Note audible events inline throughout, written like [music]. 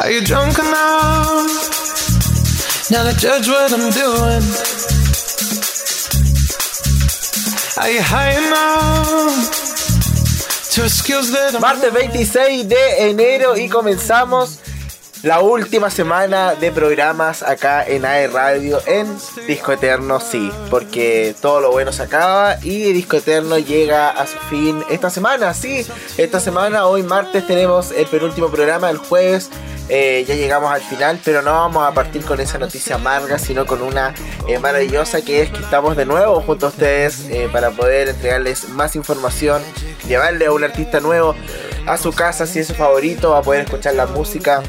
Are you drunk enough now to judge what I'm doing? Are you high enough Martes 26 de enero y comenzamos la última semana de programas acá en AE Radio en Disco Eterno, sí, porque todo lo bueno se acaba y Disco Eterno llega a su fin esta semana, sí, esta semana, hoy martes tenemos el penúltimo programa, el jueves eh, ya llegamos al final, pero no vamos a partir con esa noticia amarga, sino con una eh, maravillosa que es que estamos de nuevo junto a ustedes eh, para poder entregarles más información, llevarle a un artista nuevo a su casa si es su favorito, a poder escuchar la música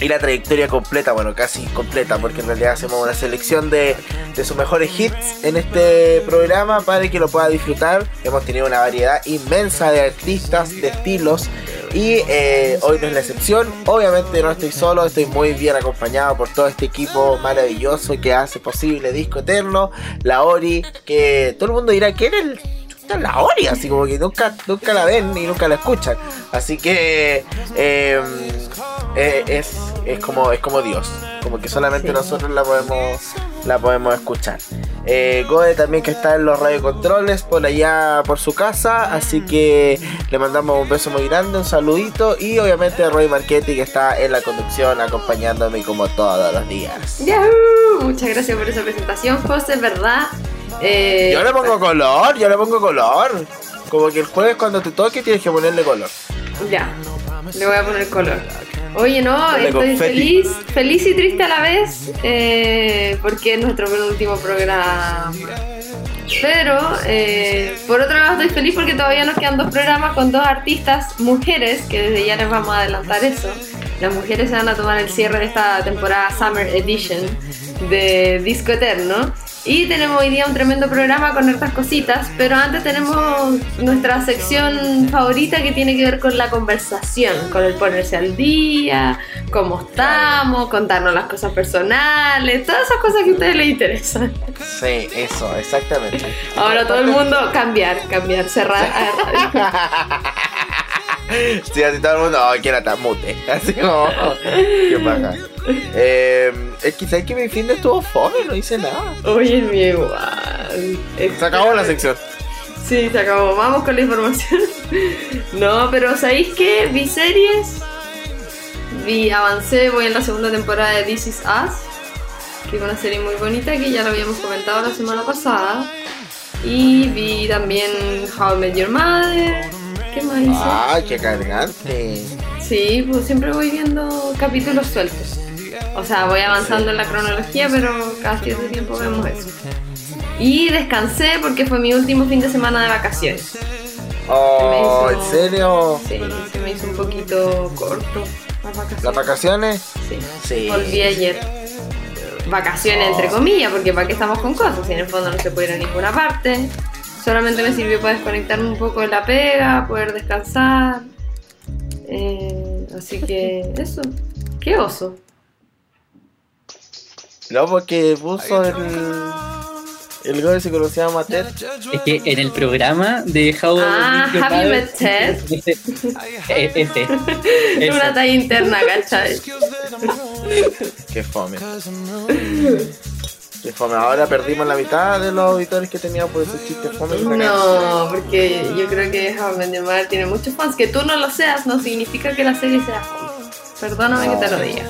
y la trayectoria completa, bueno, casi completa, porque en realidad hacemos una selección de, de sus mejores hits en este programa para que lo pueda disfrutar. Hemos tenido una variedad inmensa de artistas, de estilos. Y eh, hoy no es la excepción. Obviamente no estoy solo, estoy muy bien acompañado por todo este equipo maravilloso que hace posible Disco Eterno, la Ori, que todo el mundo dirá el chuta, la Ori, así como que nunca, nunca la ven y nunca la escuchan. Así que eh, eh, es, es, como, es como Dios, como que solamente Sí. nosotros la podemos, la podemos escuchar. Eh, Gode también que está en los radiocontroles por allá por su casa, así que le mandamos un beso muy grande, un saludito y obviamente a Roy Marchetti que está en la conducción acompañándome como todos los días. ¡Yahoo! Muchas gracias por esa presentación, José, es verdad. Eh, Yo le pongo color, yo le pongo color. Como que el jueves cuando te toque tienes que ponerle color. Ya, le voy a poner color. Oye, no, estoy feliz, feliz y triste a la vez, eh, porque es nuestro penúltimo programa. Pero, eh, por otro lado, estoy feliz porque todavía nos quedan dos programas con dos artistas mujeres, que desde ya les vamos a adelantar eso. Las mujeres se van a tomar el cierre de esta temporada Summer Edition de Disco Eterno. Y tenemos hoy día un tremendo programa con hartas cositas, pero antes tenemos nuestra sección favorita que tiene que ver con la conversación, con el ponerse al día, cómo estamos, contarnos las cosas personales, todas esas cosas que a ustedes les interesan. Sí, eso, exactamente. Ahora todo el mundo cambiar, cambiar, cerrar. [laughs] [laughs] Sí, así todo el mundo, oh, estar mute. [laughs] Así como, qué paja. Eh, es que que mi fin de estuvo fome, no hice nada. Oye, mi igual. Se acabó la sección. Sí, se acabó. Vamos con la información. [laughs] No, pero ¿sabéis qué? Vi series. Vi, avancé, voy en la segunda temporada de This Is Us. Que es una serie muy bonita que ya lo habíamos comentado la semana pasada. Y vi también How I Met Your Mother. Ay, qué cargante. Sí, pues siempre voy viendo capítulos sueltos. O sea, voy avanzando en la cronología, pero cada cierto tiempo vemos eso. Y descansé porque fue mi último fin de semana de vacaciones. Oh, ¿en serio? Sí, se me hizo un poquito corto las vacaciones. ¿Las vacaciones? Sí. Sí. Volví ayer. Vacaciones entre comillas, porque para qué estamos con cosas, si en el fondo no se puede ir a ninguna parte. Solamente me sirvió para desconectarme un poco de la pega, poder descansar. Eh, así que eso. Qué oso. No, porque puso el. El gol se conocía a Mater. Es que en el programa de How Ah, Have Met Ted? Ese, ese, una talla interna, ¿cachai? Qué fome. [laughs] Fome. Ahora perdimos la mitad de los auditores que tenía por esos chistes fome. No, porque yo creo que How Your Mother tiene muchos fans. Que tú no lo seas no significa que la serie sea fome. Perdóname que te lo diga.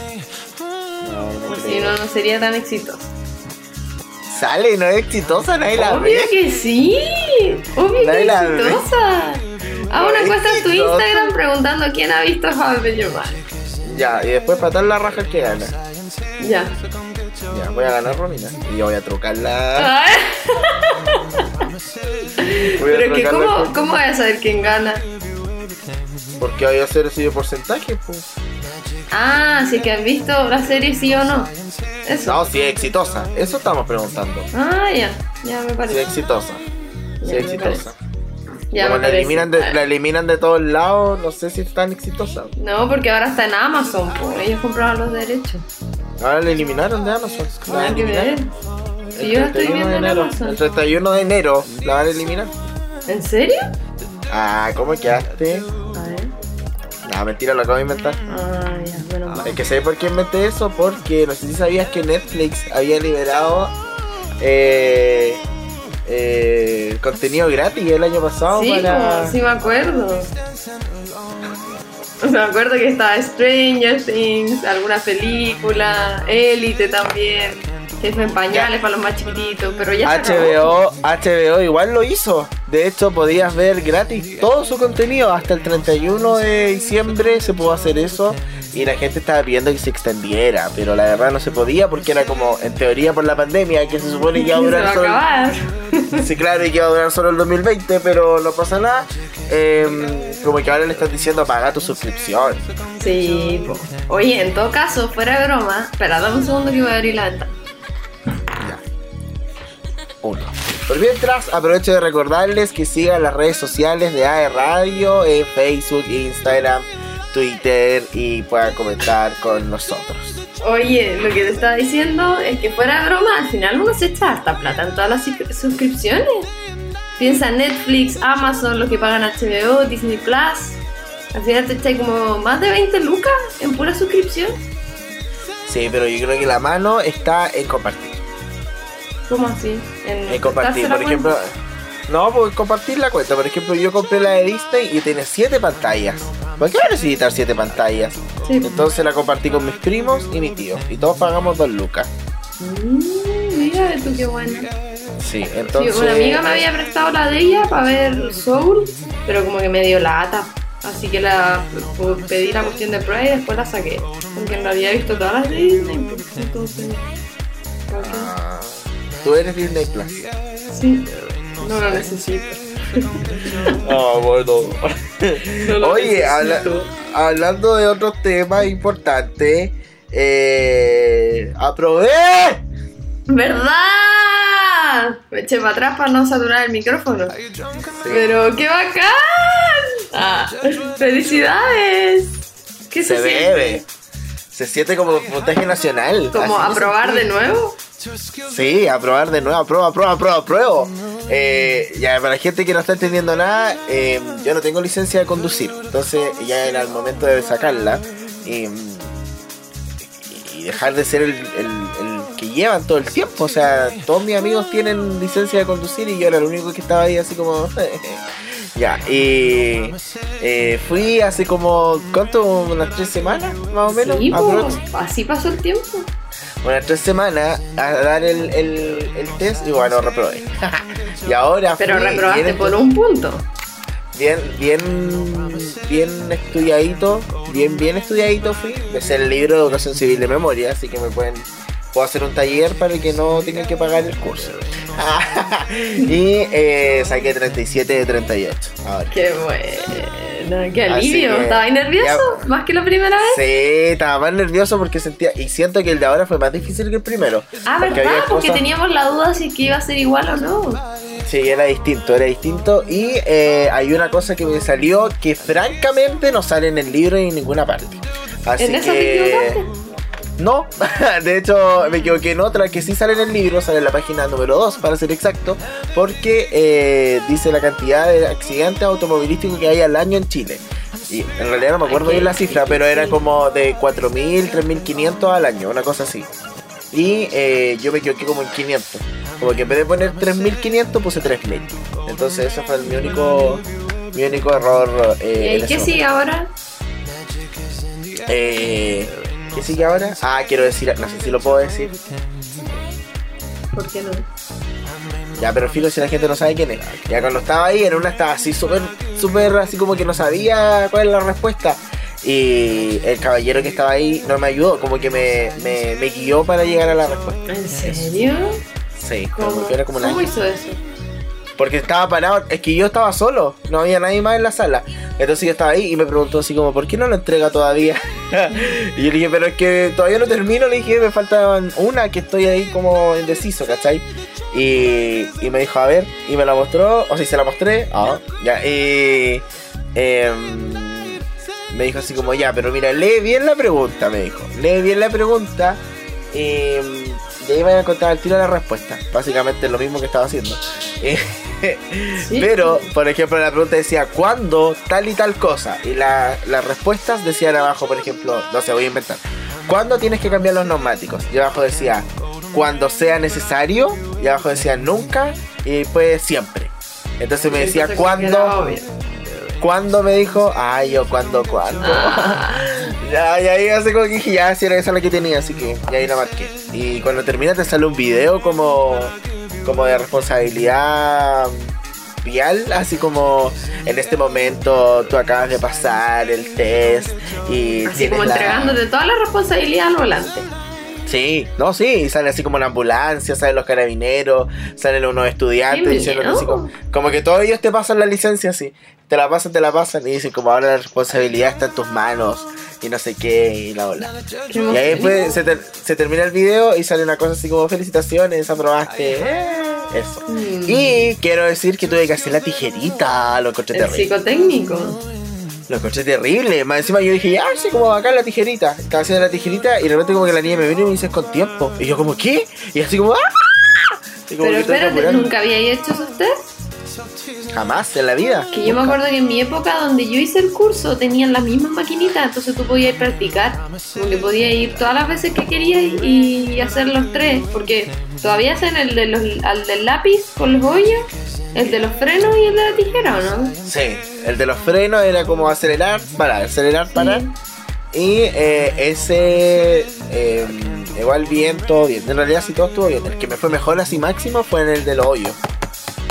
No, no si no, no sería tan exitosa. Sale, no es exitosa, nadie la Obvio ve. que sí. Obvio Nadie que es exitosa. Haz No una es encuesta en tu. Instagram preguntando quién ha visto How Your Mother. Ya, y después patar la raja que gana. Ya. Ya, voy a ganar Romina. Y yo voy a trucarla. Ay, [laughs] Voy a Pero que cómo, ¿cómo voy a saber quién gana? Porque voy a hacer ese porcentaje, pues. Ah, si es que han visto la serie sí o no. Eso. No, si es exitosa. Eso estamos preguntando. Ah, ya. Ya me Si es parece. exitosa. Si es exitosa. Ya Como la parece. eliminan, de, la eliminan de todos lados, no sé si es tan exitosa. No, porque ahora está en Amazon, pues. Ellos compraron los derechos. Ahora la eliminaron de Amazon. La que ver. eliminaron. El yo la estoy 31 viendo de en enero. Amazon. El 31 de enero la van a eliminar. ¿En serio? Ah, ¿cómo quedaste? A ver. Ah, mentira, lo acabo de inventar. Ah, ya, mal. Es que sé por qué inventé eso, porque no sé si sabías que Netflix había liberado eh, eh, contenido gratis el año pasado Sí, para... sí me acuerdo. Me acuerdo que estaba Stranger Things, alguna película, Elite también, En pañales para los más chiquititos, pero ya. HBO, HBO igual lo hizo. De hecho, podías ver gratis todo su contenido. Hasta el 31 de diciembre se pudo hacer eso. Y la gente estaba pidiendo que se extendiera. Pero la verdad no se podía porque era como, en teoría, por la pandemia, que se supone que iba a [laughs] durar solo. [laughs] Sí, claro, y que iba a durar solo el 2020, pero no pasa nada. Em, como que ahora le están diciendo paga tu suscripción. Sí, po. oye, en todo caso, fuera de broma, espera, dame un segundo que voy a abrir la ventana. Por mientras, aprovecho de recordarles que sigan las redes sociales de AE Radio en Facebook, Instagram, Twitter y puedan comentar con nosotros. Oye, lo que te estaba diciendo es que fuera broma, al final uno se echa harta plata en todas las suscri- suscripciones. Piensa en Netflix, Amazon, los que pagan HBO, Disney Plus. Al final te echas como más de 20 lucas en pura suscripción. Sí, pero yo creo que la mano está en compartir. ¿Cómo así? En, compartir, la por ejemplo. cuenta. No, pues compartir la cuenta. Por ejemplo, yo compré la de Disney y tiene 7 pantallas. ¿Por qué voy a necesitar 7 pantallas? Sí. Entonces la compartí con mis primos y mi tío. Y todos pagamos 2 lucas. Mm, mira tú qué buena. Sí, Sí, entonces. una amiga me había prestado la de ella para ver Soul, pero como que me dio lata. Así que la pues, pedí la cuestión de prueba y después la saqué. Porque en realidad he visto todas las de Disney. pues, Entonces. Ah, Tú eres Disney Plus. Sí, no lo necesito. [laughs] Ah, bueno. No lo Oye, habla- hablando de otros temas importantes, eh, aprobé. ¿Verdad? Me eché para atrás para no saturar el micrófono. Pero qué bacán. Ah, felicidades. ¿Qué se, Se siente? Se siente como puntaje nacional. ¿Como aprobar de nuevo? Sí, aprobar de nuevo, aprueba, aprueba, aprueba, apruebo. Eh, ya, para la gente que no está entendiendo nada, eh, yo no tengo licencia de conducir, entonces ya era el momento de sacarla y, y dejar de ser el, el- el que llevan todo el tiempo. O sea, todos mis amigos tienen licencia de conducir y yo era el único que estaba ahí así como... [laughs] ya, y eh, fui hace como, ¿cuánto? Unas tres semanas, más o menos. Sí, po, aprox así pasó el tiempo. Unas tres semanas a dar el, el, el test y bueno, reprobé. [laughs] y ahora Pero reprobaste por un punto. bien, bien, bien estudiadito, bien, bien estudiadito fui. Me sé el libro de educación civil de memoria, así que me pueden, puedo hacer un taller para que no tengan que pagar el curso. [laughs] y eh, saqué 37 de 38. Ahora. Qué bueno, qué Así alivio. que, ¿Estabas nervioso? ya- ¿Más que la primera vez? Sí, estaba más nervioso porque sentía, y siento que el de ahora fue más difícil que el primero. Ah, Porque ¿verdad? Porque teníamos la duda si que iba a ser igual o no. Sí, era distinto, era distinto. Y eh, hay una cosa que me salió que francamente no sale en el libro ni en ninguna parte. Así ¿En eso te que... equivocaste? No, [laughs] de hecho me equivoqué en otra que sí sale en el libro, sale en la página número 2 para ser exacto, porque eh, dice la cantidad de accidentes automovilísticos que hay al año en Chile. Y en realidad no me acuerdo bien la cifra, pero era como de 4.000, 3.500 al año, una cosa así. Y eh, yo me equivoqué como en 500. Como que en vez de poner 3.500 puse 3.000. Entonces ese fue mi único, mi único error. Eh, ¿Y qué sigue ahora? eh, ¿Qué sigue ahora? Ah, quiero decir, no sé si lo puedo decir. ¿Por qué no? Ya, pero filo si la gente no sabe quién es. Ya cuando estaba ahí, en una estaba así súper, súper así como que no sabía cuál es la respuesta. Y el caballero que estaba ahí no me ayudó, como que me, me, me guió para llegar a la respuesta. ¿En serio? Sí, ¿Cómo, como que era como una ¿Cómo hizo eso? Porque estaba parado, es que yo estaba solo, no había nadie más en la sala. Entonces yo estaba ahí y me preguntó así como, ¿por qué no lo entrega todavía? [laughs] y yo le dije, pero es que todavía no termino, le dije, me falta una que estoy ahí como indeciso, ¿cachai? Y, y me dijo, a ver, y me la mostró, o sea, se la mostré, ah, ya, y em, me dijo así como, ya, pero mira, lee bien la pregunta, me dijo, lee bien la pregunta, y, y ahí me voy a contar al tiro la respuesta, básicamente lo mismo que estaba haciendo. [laughs] Sí. Pero, por ejemplo, la pregunta decía, ¿cuándo tal y tal cosa? Y la- las respuestas decían abajo, por ejemplo, no sé, voy a inventar. ¿Cuándo tienes que cambiar los neumáticos? Y abajo decía, cuando sea necesario. Y abajo decía, nunca. Y después, siempre. Entonces me decía, ¿cuándo? ¿Cuándo me dijo? Ay, yo, ¿cuándo, cuándo? [laughs] ya, y ahí hace como que dije, ya, si era esa la que tenía, así que y ahí la marqué. Y cuando termina te sale un video como, como de responsabilidad vial, así como en este momento tú acabas de pasar el test y Así como la- entregándote toda la responsabilidad al volante. Sí, no, sí, y sale así como la ambulancia, salen los carabineros, salen unos estudiantes diciendo así como, como que todos ellos te pasan la licencia así, te la pasan, te la pasan y dicen como ahora la responsabilidad está en tus manos y no sé qué y la ola. Y ahí después se, ter- se termina el video y sale una cosa así como felicitaciones, aprobaste. Eso. Mm. Y quiero decir que tuve que hacer la tijerita, lo encontré El terrible. psicotécnico. Lo encontré terrible. Más encima yo dije, ya, sí, como acá la tijerita. Estaba haciendo la tijerita y de repente como que la niña me vino y me dice con tiempo. Y yo como, ¿qué? Y así como, ¡ah! Como Pero espérate. ¿nunca había hecho esos test? Jamás en la vida. Que yo me acuerdo que en mi época donde yo hice el curso tenían las mismas maquinitas, entonces tú podías ir practicar, como que podías ir todas las veces que querías y hacer los tres, porque todavía hacen el de los, al del lápiz con los hoyos, el de los frenos y el de la tijera, ¿o no? Sí, el de los frenos era como acelerar, parar, acelerar, parar. Y eh, ese, eh, igual bien, todo bien. En realidad sí todo estuvo bien. El que me fue mejor así máximo fue en el de los hoyos.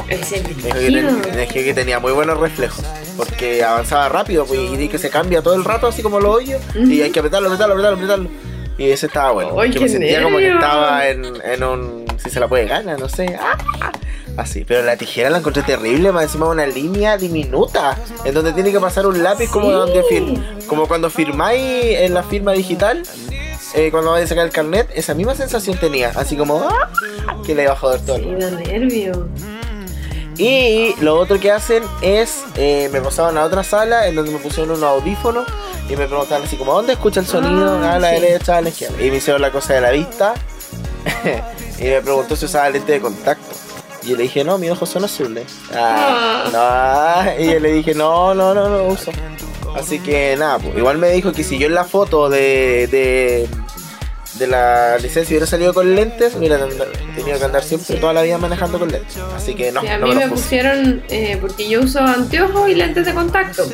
Ese que, que tenía muy buenos reflejos. Porque avanzaba rápido pues, y que se cambia todo el rato así como los hoyos. Y hay que apretarlo, apretarlo, apretarlo, apretarlo. Y ese estaba bueno. ¡Ay, que me sentía como que nervio! estaba en, en un... Si se la puede ganar, no sé. ¡Ah! Así, pero la tijera la encontré terrible, más encima una línea diminuta, en donde tiene que pasar un lápiz como Sí. donde fir- como cuando firmáis en la firma digital, eh, cuando vais a sacar el carnet, esa misma sensación tenía, así como ¡ah! que le iba a joder todo. Sí, nervio. y lo otro que hacen es, eh, me pasaban a otra sala en donde me pusieron unos audífonos y me preguntaban así como, ¿dónde escucha el sonido? Ah, a la sí. derecha, a la izquierda. Y me hicieron la cosa de la vista [laughs] y me preguntó si usaba lente de contacto. Y yo le dije, no, mis ojos son azules. Ah, no. [laughs] Y yo le dije, no, no, no, no uso. Así que nada, pues, igual me dijo que si yo en la foto de, de, de la licencia hubiera salido con lentes, hubiera tenido que andar siempre toda la vida manejando con lentes. Así que no, Sí, a no mí me me puse. pusieron, eh, porque yo uso anteojos y lentes de contacto.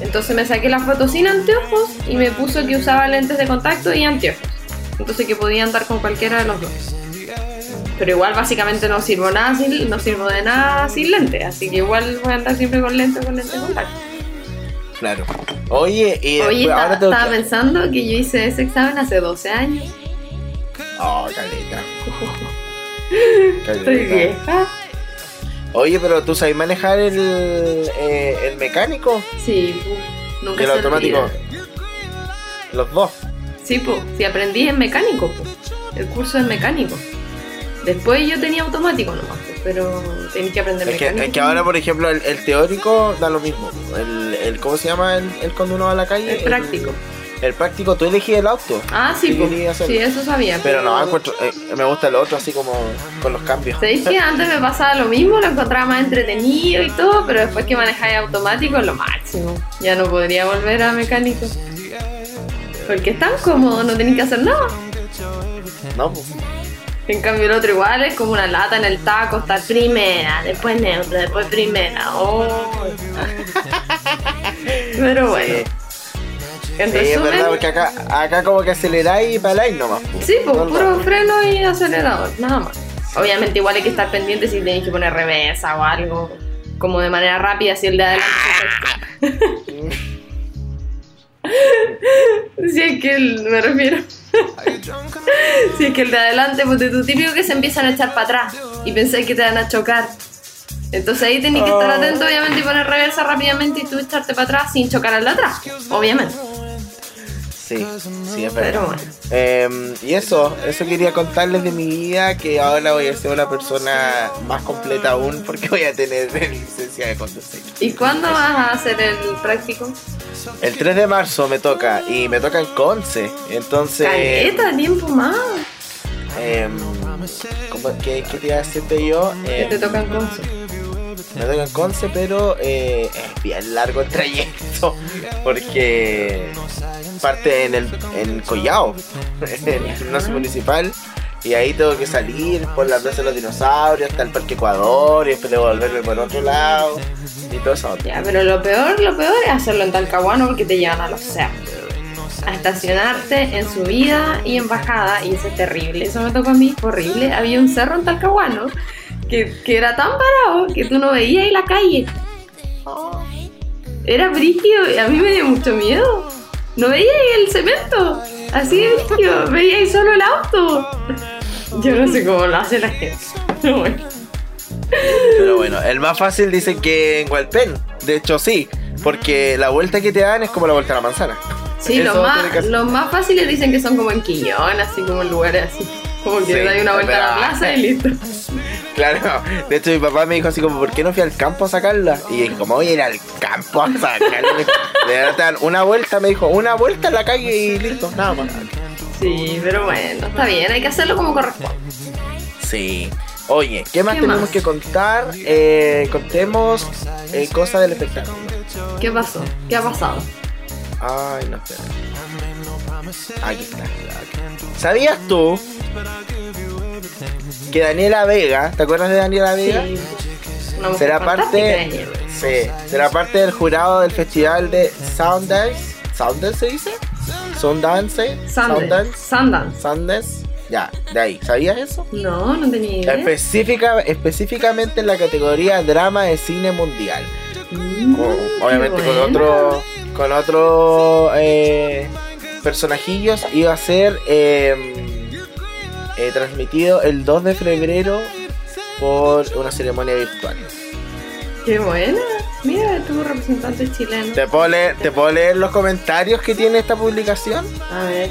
Entonces me saqué la foto sin anteojos y me puso que usaba lentes de contacto y anteojos. Entonces que podía andar con cualquiera de los dos. Pero igual básicamente no sirvo nada sin, no sirvo de nada sin lentes, así que igual voy a andar siempre con lentes con lentes de contacto. Claro. Oye, y Oye, después, ta- ahora tengo estaba que... pensando que yo hice ese examen hace 12 años. Oh, caleta. [laughs] Estoy Caleta. vieja. Oye, pero tú sabes manejar el, eh, el mecánico Sí, pu, nunca y el se automático. olvida. Los dos. Sí, pues, si aprendí en mecánico, el curso es mecánico. Después yo tenía automático nomás, po, pero tenés que aprender Es que, mecánico. es que ahora, por ejemplo, el, el teórico da lo mismo. El, el- ¿Cómo se llama el, el cuando uno va a la calle? El práctico. El, práctico, tú elegís el auto. Ah, sí, hacerlo. sí, eso sabía. Pero no, encuentro- eh, me gusta el otro así como con los cambios. ¿Sabéis que [laughs] antes me pasaba lo mismo? Lo encontraba más entretenido y todo, pero después que manejáis automático es lo máximo. Ya no podría volver a mecánico. Porque es tan cómodo, no tenéis que hacer nada. No, pues. En cambio el otro igual es como una lata en el taco, está primera, después neutra, después primera. Oh. [laughs] Pero bueno. En Sí, es verdad, porque acá, acá como que aceleráis y paráis nomás. pues. sí, pues No, no. puro freno y acelerador, nada más. Obviamente igual hay que estar pendiente si tenéis que poner reversa o algo, como de manera rápida si el de adelante. [laughs] Si es que el, me refiero. [laughs] si es que el de adelante, pues de tu típico que se empiezan a echar para atrás y pensáis que te van a chocar. Entonces ahí tenéis que estar Oh. atento, obviamente, y poner reversa rápidamente y tú echarte para atrás sin chocar al de atrás, obviamente. Sí, sí, es verdad. Pero bueno. Eh, y eso, eso quería contarles de mi vida, que ahora voy a ser una persona más completa aún porque voy a tener [laughs] licencia de conducir. ¿Y cuándo vas a hacer el práctico? El 3 de marzo me toca y me toca en Conce, entonces... Caleta, tiempo más. em, ¿cómo- qué, qué te iba a decirte yo? Que Em, te tocan cosas. Me toca en Conce, pero eh, es bien largo el trayecto. Porque parte en el en Collao, [laughs] en el gimnasio municipal. Y ahí tengo que salir por la plaza de los dinosaurios hasta el Parque Ecuador y después devolverme por otro lado. Y todo eso. Ya, pero lo peor, lo peor es hacerlo en Talcahuano porque te llevan a los cerros. A estacionarte en subida y en bajada y eso es terrible. Eso me tocó a mí, horrible. Había un cerro en Talcahuano que, que era tan parado que tú no veías ahí la calle. Era brígido y a mí me dio mucho miedo. No veía ahí el cemento. Así de brígido. Veía ahí solo el auto. Yo no sé cómo lo hace la gente. Pero bueno. Pero bueno, el más fácil dice que en Hualpén. De hecho, sí. Porque la vuelta que te dan es como la vuelta a la manzana. Sí, los más, que los más fáciles dicen que son como en Quiñón, así como en lugares así. Como que Sí, te das una vuelta a la plaza y listo. Claro, de hecho mi papá me dijo así como, ¿por qué no fui al campo a sacarla? Y como voy a ir al campo a sacarla? [laughs] Le dan una vuelta, me dijo, una vuelta en la calle y listo, nada más. Sí, pero bueno, está bien, hay que hacerlo como corresponde. Sí. Oye, ¿qué más ¿Qué tenemos más? que contar? Eh, contemos eh, cosas del espectáculo. ¿Qué pasó? ¿Qué ha pasado? Ay, no, espera. Aquí está. ¿Sabías tú que Daniela Vega, ¿te acuerdas de Daniela Vega? Sí. Una será parte, sí, será parte del jurado del festival de Sundance. ¿Sundance se dice? Sundance. Sundance. Sundance. Sundance. Ya, de ahí. ¿Sabías eso? No, no tenía idea. Específica, específicamente en la categoría drama de cine mundial. Mm, obviamente con otro con otro eh, personajillos iba a ser eh, eh, transmitido el 2 de febrero por una ceremonia virtual. Qué buena. Mira, tuvo representante chileno. ¿Te puedo, leer, ¿Te puedo leer los comentarios que tiene esta publicación? A ver.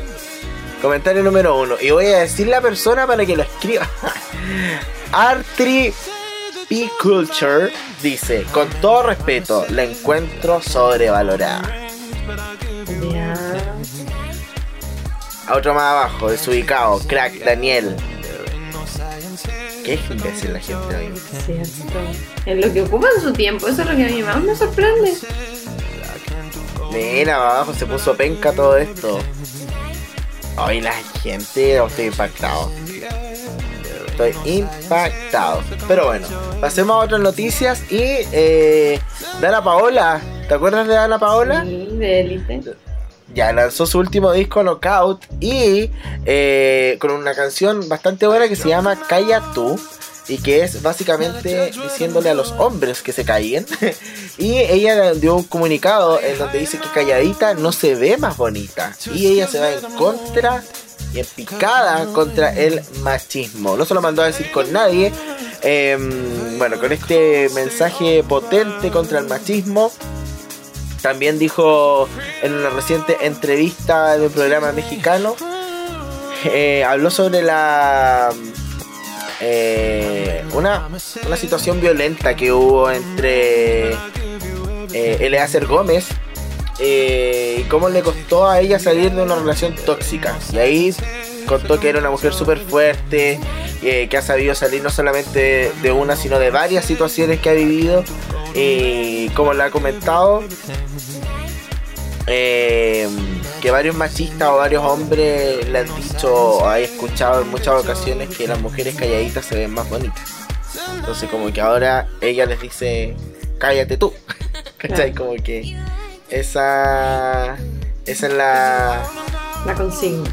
Comentario número uno. Y voy a decir la persona para que lo escriba. [laughs] Artri P. Culture dice, con todo respeto, la encuentro sobrevalorada. Ya. A otro más abajo, desubicado, crack, Daniel. Qué imbécil la gente hoy. Cierto. En lo que ocupan su tiempo, eso es lo que a mí más me sorprende. Mira, abajo se puso penca todo esto. Hoy la gente, estoy impactado. Estoy impactado. Pero bueno, pasemos a otras noticias y eh, Dana Paola. ¿Te acuerdas de Dana Paola? Sí, de élite. Ya lanzó su último disco Knockout y eh, con una canción bastante buena que se llama Calla tú y que es básicamente diciéndole a los hombres que se callen [laughs] y ella dio un comunicado en donde dice que calladita no se ve más bonita y ella se va en contra y en picada contra el machismo. No se lo mandó a decir con nadie em, bueno con este mensaje potente contra el machismo también dijo en una reciente entrevista de un programa mexicano, eh, habló sobre la eh, una, una situación violenta que hubo entre eh, Eleazar Gómez eh, y cómo le costó a ella salir de una relación tóxica. Y ahí contó que era una mujer súper fuerte, eh, que ha sabido salir no solamente de una, sino de varias situaciones que ha vivido. Y como le ha comentado, eh, que varios machistas o varios hombres le han dicho hay escuchado en muchas ocasiones que las mujeres calladitas se ven más bonitas. Entonces como que ahora ella les dice, cállate tú. [laughs] ¿Cachai? Como que esa, esa es la... La consigna.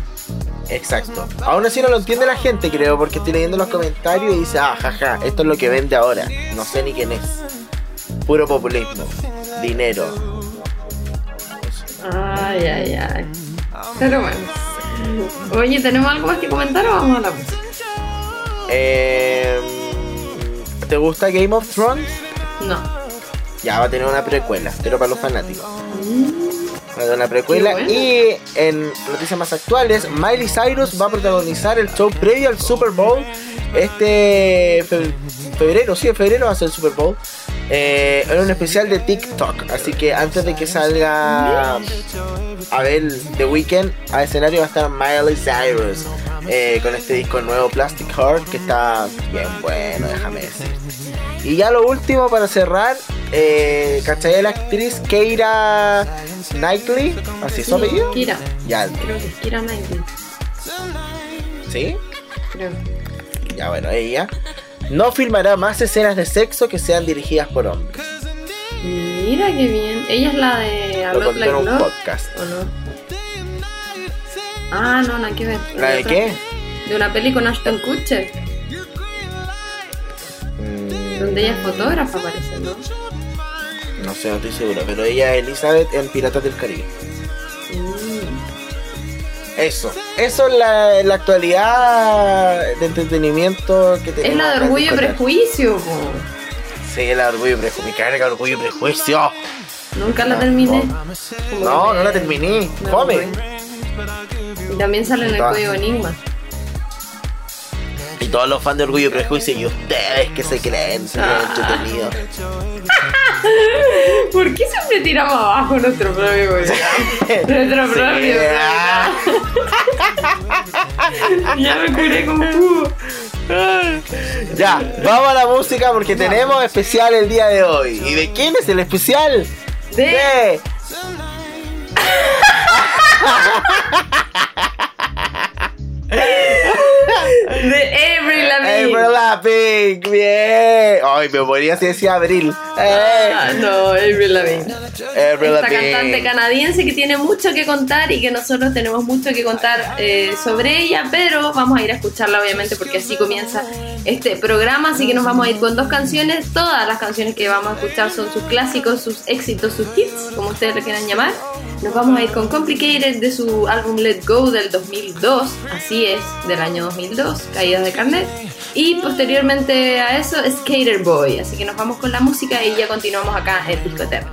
Exacto. Aún así no lo entiende la gente, creo, porque estoy leyendo los comentarios y dice, ah, jaja, esto es lo que vende ahora. No sé ni quién es. Puro populismo. Dinero. Ay, ay, ay. Pero bueno. Oye, ¿tenemos algo más que comentar o vamos a la música? Eh, ¿Te gusta Game of Thrones? No. Ya va a tener una precuela, pero para los fanáticos. Va tener una precuela. Bueno. Y en noticias más actuales, Miley Cyrus va a protagonizar el show previo al Super Bowl. Este fe- febrero, sí, en febrero va a ser el Super Bowl. Eh, en un especial de TikTok. Así que antes de que salga a ver The Weeknd, a escenario va a estar Miley Cyrus. eh, con este disco nuevo Plastic Heart que está bien bueno, déjame decir. Y ya lo último para cerrar, eh, ¿cachai? La actriz Keira Knightley, así es su apellido. Kira. Ya, Creo que es Kira Knightley. ¿sí? Creo. Ya bueno, ella no filmará más escenas de sexo que sean dirigidas por hombres. Mira qué bien. Ella es la de A Lo Lot contó Like en un Love, podcast. ¿o no? Ah, no, nada que ver. ¿La de qué? De una peli con Ashton Kutcher, Mm, donde ella es fotógrafa, parece, ¿no? No sé, no estoy seguro, pero ella es Elizabeth en Piratas del Caribe. Mm. Eso, eso es la, la actualidad de entretenimiento que tenemos. Es la de Orgullo y. Prejuicio, po. Sí, la de Orgullo y Prejuicio. Me carga Orgullo y Prejuicio. Nunca la terminé. No, no la terminé. me Fome. aburrí. Y también sale en el código Enigma. Y todos los fans de Orgullo y Prejuicio y ustedes que se creen, se creen entretenidos. [laughs] ¿Por qué siempre tiramos abajo nuestro propio? Nuestro propio. [laughs] Ya me curé con jugo. Ya, vamos a la música porque tenemos especial el día de hoy. ¿Y de quién es el especial? De De. [laughs] Lavigne. Bien. Ay, me moría si decía Abril. Eh, Ah, no, Avril Lavigne. Avril Esta Lavigne. cantante canadiense que tiene mucho que contar y que nosotros tenemos mucho que contar eh, sobre ella, pero vamos a ir a escucharla obviamente porque así comienza este programa, así que nos vamos a ir con dos canciones. Todas las canciones que vamos a escuchar son sus clásicos, sus éxitos, sus hits, como ustedes le quieran llamar. Nos vamos a ir con Complicated de su álbum Let Go del 2002, así es, del año 2002, Caídas de Carnet. Y posteriormente a eso, Skater Boy. Así que nos vamos con la música y ya continuamos acá en Disco Eterno.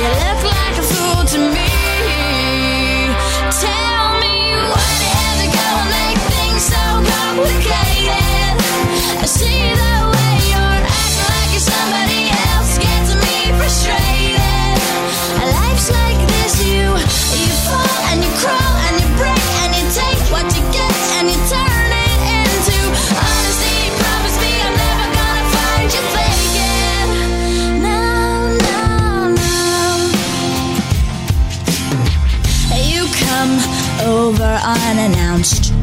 You look like a fool to me.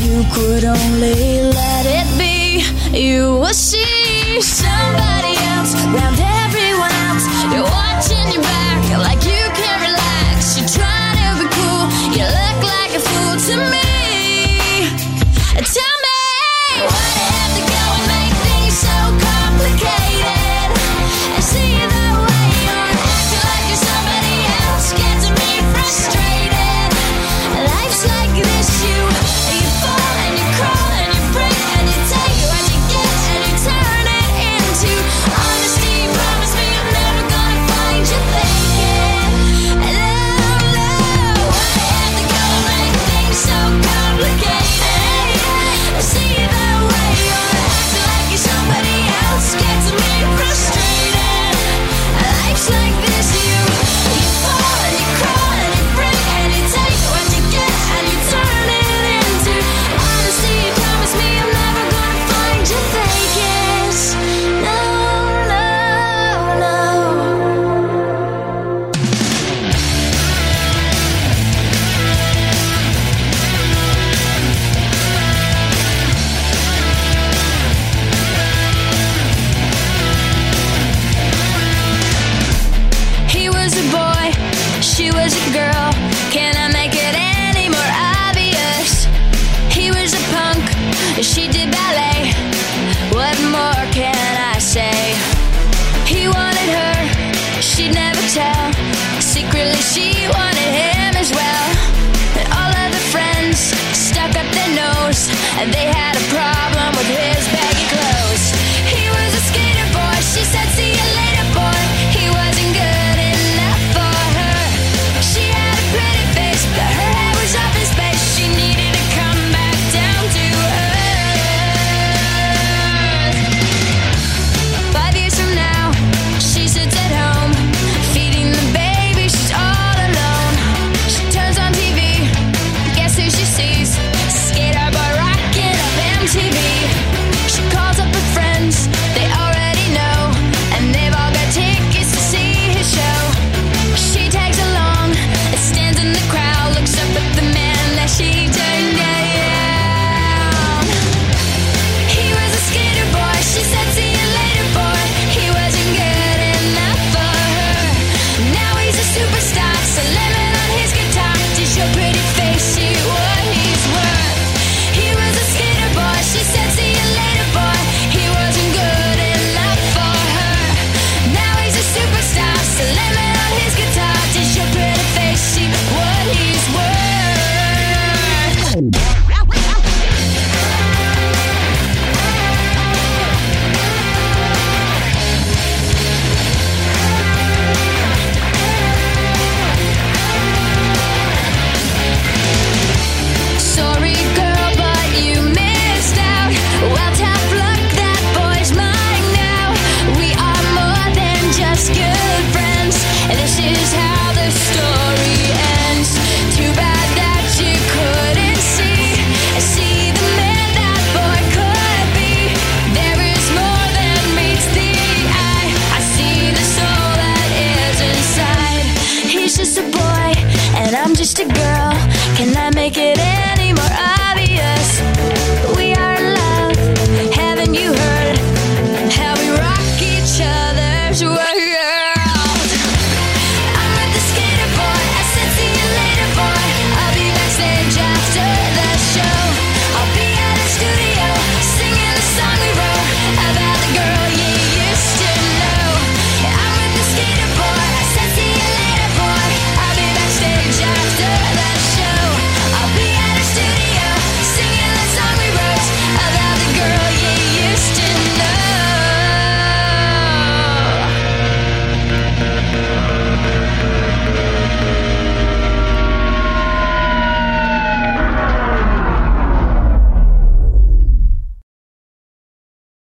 you could only let it be, you will see somebody else round everyone else. You're watching your back like